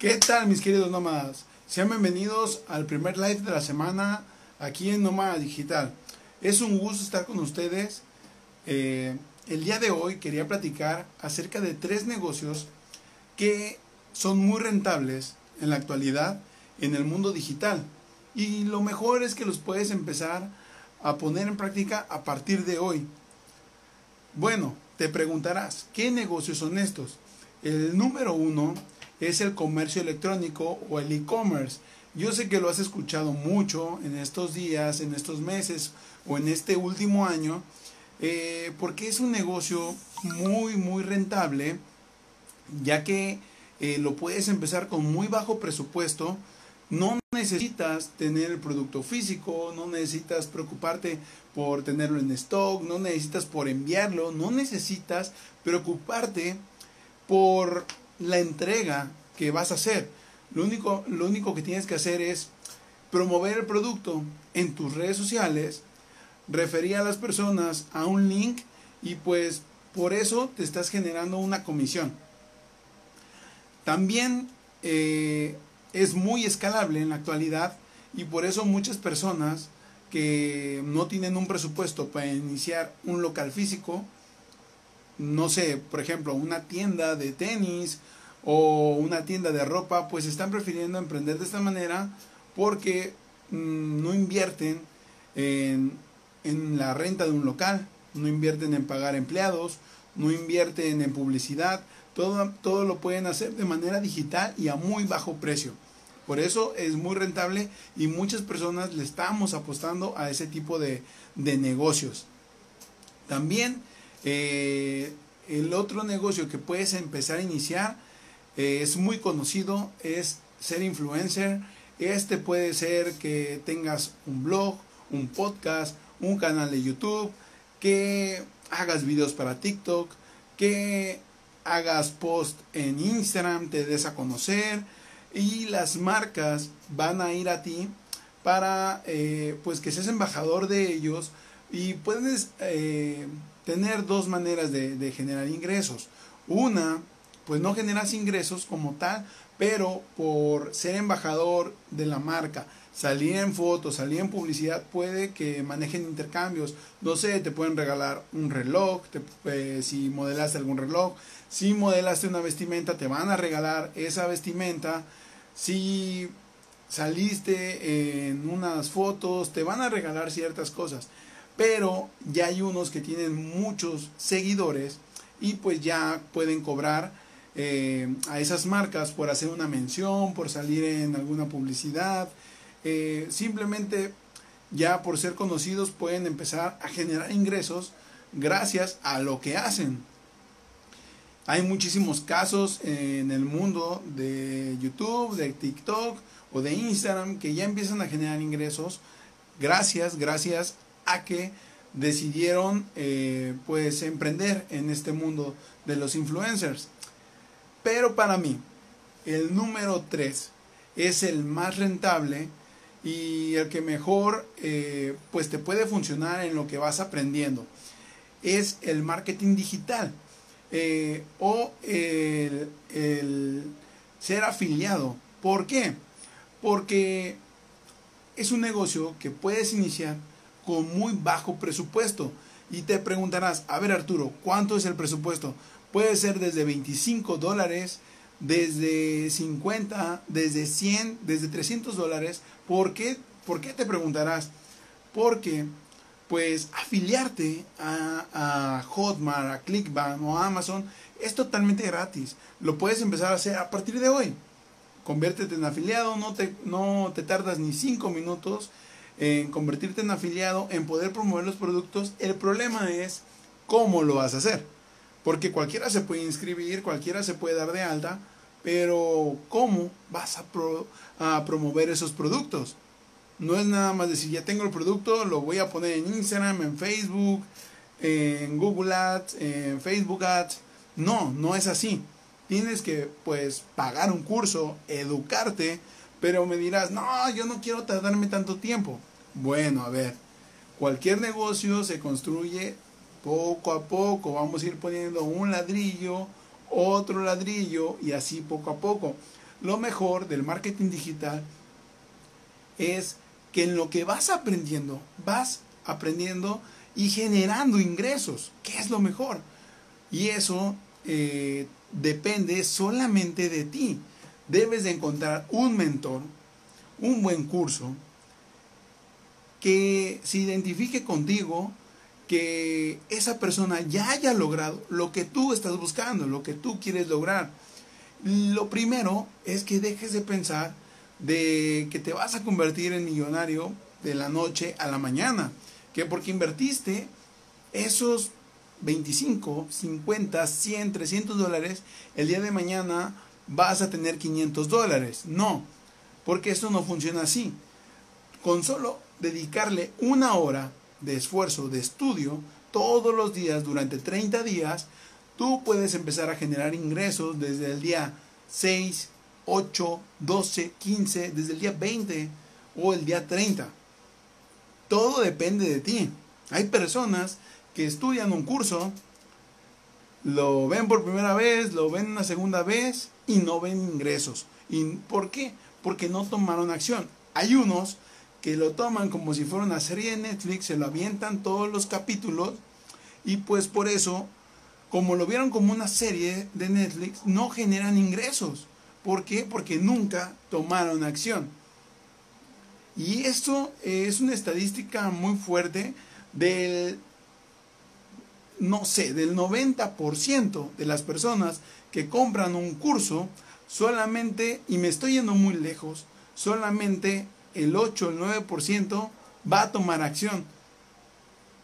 ¿Qué tal mis queridos nómadas? Sean bienvenidos al primer live de la semana aquí en Nómada Digital. Es un gusto estar con ustedes. Eh, el día de hoy quería platicar acerca de tres negocios que son muy rentables en la actualidad en el mundo digital. Y lo mejor es que los puedes empezar a poner en práctica a partir de hoy. Bueno, te preguntarás, ¿qué negocios son estos? El número uno es el comercio electrónico o el e-commerce. Yo sé que lo has escuchado mucho en estos días, en estos meses o en este último año, eh, porque es un negocio muy, muy rentable, ya que eh, lo puedes empezar con muy bajo presupuesto. No necesitas tener el producto físico, no necesitas preocuparte por tenerlo en stock, no necesitas por enviarlo, no necesitas preocuparte por la entrega que vas a hacer. Lo único, lo único que tienes que hacer es promover el producto en tus redes sociales, referir a las personas a un link y pues por eso te estás generando una comisión. También eh, es muy escalable en la actualidad y por eso muchas personas que no tienen un presupuesto para iniciar un local físico, no sé, por ejemplo, una tienda de tenis o una tienda de ropa, pues están prefiriendo emprender de esta manera porque mm, no invierten en, en la renta de un local, no invierten en pagar empleados, no invierten en publicidad, todo, todo lo pueden hacer de manera digital y a muy bajo precio. Por eso es muy rentable y muchas personas le estamos apostando a ese tipo de, de negocios. También eh, el otro negocio que puedes empezar a iniciar eh, es muy conocido, es ser influencer. Este puede ser que tengas un blog, un podcast, un canal de YouTube, que hagas videos para TikTok, que hagas post en Instagram, te des a conocer y las marcas van a ir a ti para eh, pues que seas embajador de ellos y puedes tener dos maneras de, generar ingresos. Una, pues no generas ingresos como tal, pero por ser embajador de la marca, salir en fotos, salir en publicidad, puede que manejen intercambios. No sé, te pueden regalar un reloj, eh, si modelaste algún reloj, si modelaste una vestimenta, te van a regalar esa vestimenta. Si saliste en unas fotos, te van a regalar ciertas cosas. Pero ya hay unos que tienen muchos seguidores y pues ya pueden cobrar eh, a esas marcas por hacer una mención, por salir en alguna publicidad. Eh, simplemente ya por ser conocidos pueden empezar a generar ingresos gracias a lo que hacen. Hay muchísimos casos en el mundo de YouTube, de TikTok o de Instagram que ya empiezan a generar ingresos gracias, gracias a que decidieron eh, pues emprender en este mundo de los influencers. Pero para mí, el número 3 es el más rentable y el que mejor eh, pues te puede funcionar en lo que vas aprendiendo. Es el marketing digital. Eh, o el, el ser afiliado. ¿Por qué? Porque es un negocio que puedes iniciar con muy bajo presupuesto. Y te preguntarás, a ver Arturo, ¿cuánto es el presupuesto? Puede ser desde 25 dólares, desde 50, desde 100, desde 300 dólares. ¿Por qué? ¿Por qué te preguntarás? Porque pues afiliarte a, a, Hotmart, a Clickbank o a Amazon es totalmente gratis. Lo puedes empezar a hacer a partir de hoy. Conviértete en afiliado, no te, no te tardas ni 5 minutos en convertirte en afiliado, en poder promover los productos. El problema es cómo lo vas a hacer. Porque cualquiera se puede inscribir, cualquiera se puede dar de alta, pero ¿cómo vas a, pro, a promover esos productos? No es nada más decir, ya tengo el producto, lo voy a poner en Instagram, en Facebook, en Google Ads, en Facebook Ads. No, no es así. Tienes que pues pagar un curso, educarte, pero me dirás, no, yo no quiero tardarme tanto tiempo. Bueno, a ver, cualquier negocio se construye poco a poco. Vamos a ir poniendo un ladrillo, otro ladrillo y así poco a poco. lo mejor del marketing digital es que en lo que vas aprendiendo, vas aprendiendo y generando ingresos, que es lo mejor. Y eso eh, depende solamente de ti. Debes de encontrar un mentor, un buen curso, que se identifique contigo, que esa persona ya haya logrado lo que tú estás buscando, lo que tú quieres lograr. Lo primero es que dejes de pensar de que te vas a convertir en millonario de la noche a la mañana, que porque invertiste esos 25, 50, 100, 300 dólares, el día de mañana vas a tener 500 dólares. No, porque esto no funciona así. Con solo dedicarle una hora de esfuerzo, de estudio, todos los días durante 30 días, tú puedes empezar a generar ingresos desde el día 6, 8, 12, 15, desde el día 20 o el día 30. Todo depende de ti. Hay personas que estudian un curso, lo ven por primera vez, lo ven una segunda vez y no ven ingresos. ¿Y por qué? Porque no tomaron acción. Hay unos que lo toman como si fuera una serie de Netflix, se lo avientan todos los capítulos y pues por eso, como lo vieron como una serie de Netflix, no generan ingresos. ¿Por qué? Porque nunca tomaron acción. Y esto es una estadística muy fuerte del, no sé, del 90% de las personas que compran un curso, solamente, y me estoy yendo muy lejos, solamente el 8, el 9% va a tomar acción.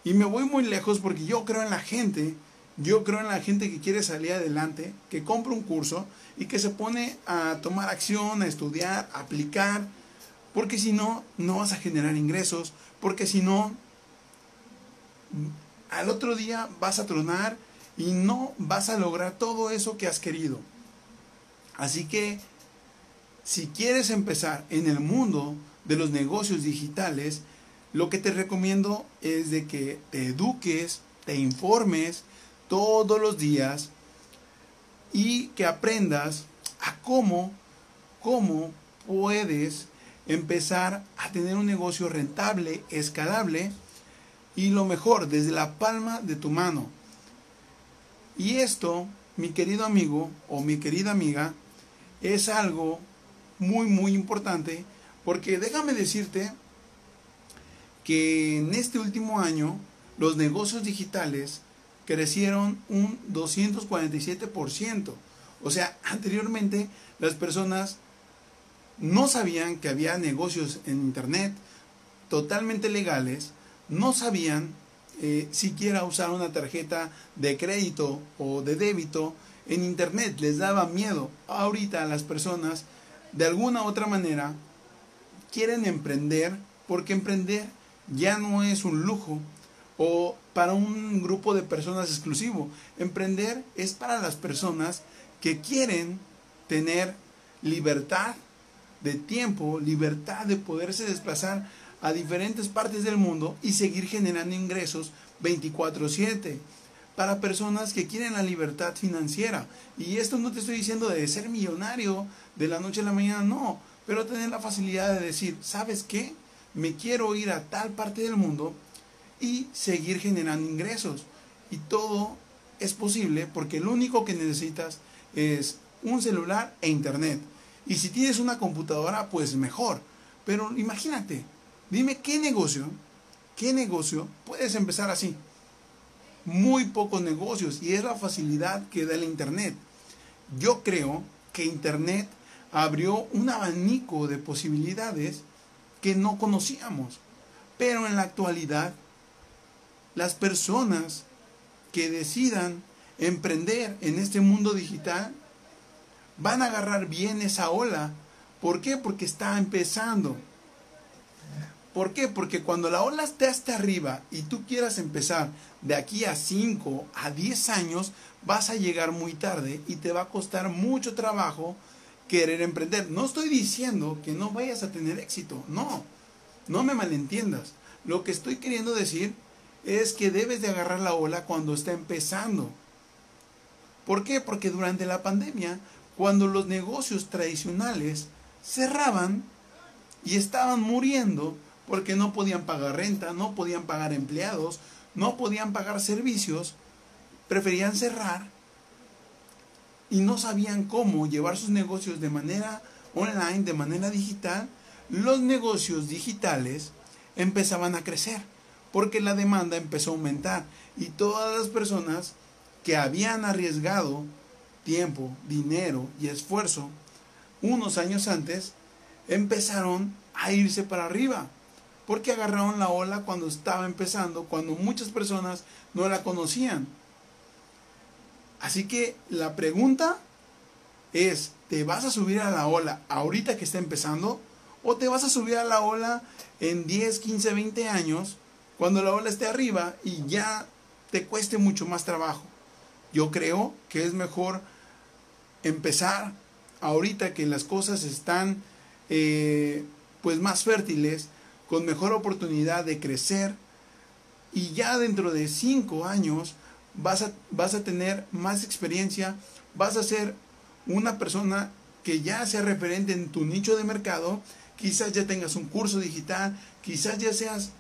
Y me voy muy lejos porque yo creo en la gente, yo creo en la gente que quiere salir adelante, que compra un curso y que se pone a tomar acción, a estudiar, a aplicar, porque si no, no vas a generar ingresos, porque si no, al otro día vas a tronar y no vas a lograr todo eso que has querido. Así que, si quieres empezar en el mundo de los negocios digitales, lo que te recomiendo es de que te eduques, te informes todos los días y que aprendas a cómo, cómo puedes empezar a tener un negocio rentable, escalable y lo mejor, desde la palma de tu mano. Y esto, mi querido amigo o mi querida amiga, es algo muy, muy importante porque déjame decirte que en este último año los negocios digitales crecieron un 247%. O sea, anteriormente las personas no sabían que había negocios en Internet totalmente legales, no sabían eh, siquiera usar una tarjeta de crédito o de débito en Internet, les daba miedo. Ahorita las personas, de alguna u otra manera, quieren emprender porque emprender ya no es un lujo o para un grupo de personas exclusivo. Emprender es para las personas que quieren tener libertad de tiempo, libertad de poderse desplazar a diferentes partes del mundo y seguir generando ingresos 24/7 para personas que quieren la libertad financiera. Y esto no te estoy diciendo de ser millonario de la noche a la mañana, no, pero tener la facilidad de decir, ¿sabes qué? Me quiero ir a tal parte del mundo y seguir generando ingresos. Y todo es posible porque lo único que necesitas es un celular e internet. Y si tienes una computadora, pues mejor. Pero imagínate, dime qué negocio, qué negocio puedes empezar así. Muy pocos negocios y es la facilidad que da el internet. Yo creo que internet abrió un abanico de posibilidades que no conocíamos. Pero en la actualidad las personas que decidan emprender en este mundo digital van a agarrar bien esa ola. ¿Por qué? Porque está empezando. ¿Por qué? Porque cuando la ola esté hasta arriba y tú quieras empezar de aquí a 5 a 10 años, vas a llegar muy tarde y te va a costar mucho trabajo querer emprender. No estoy diciendo que no vayas a tener éxito, no, no me malentiendas. Lo que estoy queriendo decir es que debes de agarrar la ola cuando está empezando. ¿Por qué? Porque durante la pandemia cuando los negocios tradicionales cerraban y estaban muriendo porque no podían pagar renta, no podían pagar empleados, no podían pagar servicios, preferían cerrar y no sabían cómo llevar sus negocios de manera online, de manera digital, los negocios digitales empezaban a crecer porque la demanda empezó a aumentar y todas las personas que habían arriesgado tiempo, dinero y esfuerzo unos años antes empezaron a irse para arriba porque agarraron la ola cuando estaba empezando, cuando muchas personas no la conocían. Así que la pregunta es, ¿te vas a subir a la ola ahorita que está empezando? ¿O te vas a subir a la ola en 10, 15, 20 años cuando la ola esté arriba y ya te cueste mucho más trabajo? Yo creo que es mejor empezar ahorita que las cosas están eh, pues más fértiles, con mejor oportunidad de crecer y ya dentro de 5 años vas a, vas a tener más experiencia, vas a ser una persona que ya sea referente en tu nicho de mercado, quizás ya tengas un curso digital, quizás ya seas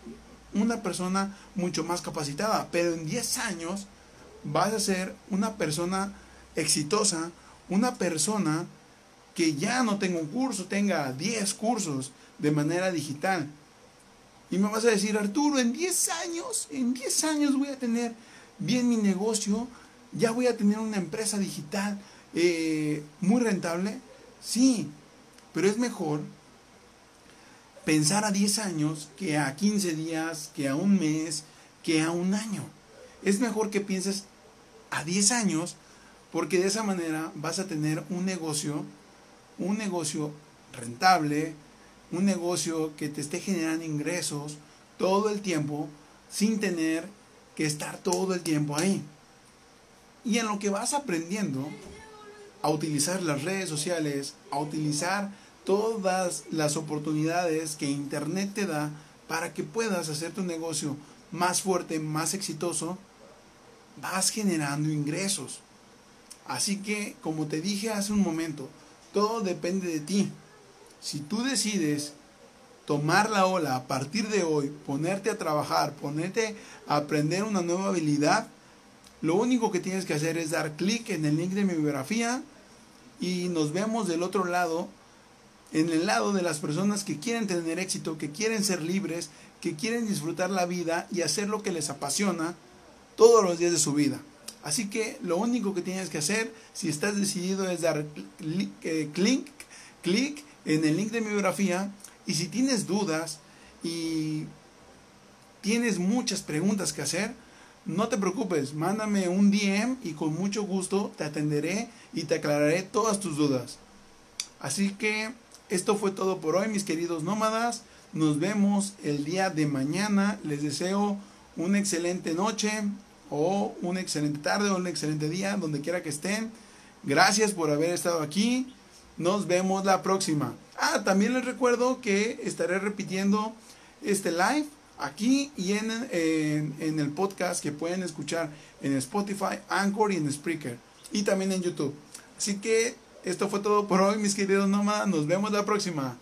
una persona mucho más capacitada, pero en 10 años vas a ser una persona exitosa, una persona que ya no tenga un curso, tenga 10 cursos de manera digital. Y me vas a decir, Arturo, en 10 años, en 10 años voy a tener bien mi negocio, ya voy a tener una empresa digital eh, muy rentable. Sí, pero es mejor pensar a 10 años que a 15 días, que a un mes, que a un año. Es mejor que pienses a 10 años porque de esa manera vas a tener un negocio, un negocio rentable, un negocio que te esté generando ingresos todo el tiempo sin tener que estar todo el tiempo ahí. Y en lo que vas aprendiendo a utilizar las redes sociales, a utilizar todas las oportunidades que Internet te da para que puedas hacer tu negocio más fuerte, más exitoso, vas generando ingresos. Así que, como te dije hace un momento, todo depende de ti. Si tú decides tomar la ola a partir de hoy, ponerte a trabajar, ponerte a aprender una nueva habilidad, lo único que tienes que hacer es dar clic en el link de mi biografía y nos vemos del otro lado, en el lado de las personas que quieren tener éxito, que quieren ser libres, que quieren disfrutar la vida y hacer lo que les apasiona todos los días de su vida. Así que lo único que tienes que hacer, si estás decidido, es dar eh, clic, clic en el link de mi biografía y si tienes dudas y tienes muchas preguntas que hacer, no te preocupes, mándame un DM y con mucho gusto te atenderé y te aclararé todas tus dudas. Así que esto fue todo por hoy, mis queridos nómadas. Nos vemos el día de mañana. Les deseo una excelente noche o una excelente tarde o un excelente día, donde quiera que estén. Gracias por haber estado aquí. Nos vemos la próxima. Ah, también les recuerdo que estaré repitiendo este live aquí y en, en, el podcast que pueden escuchar en Spotify, Anchor y en Spreaker. Y también en YouTube. Así que esto fue todo por hoy, mis queridos nómadas. Nos vemos la próxima.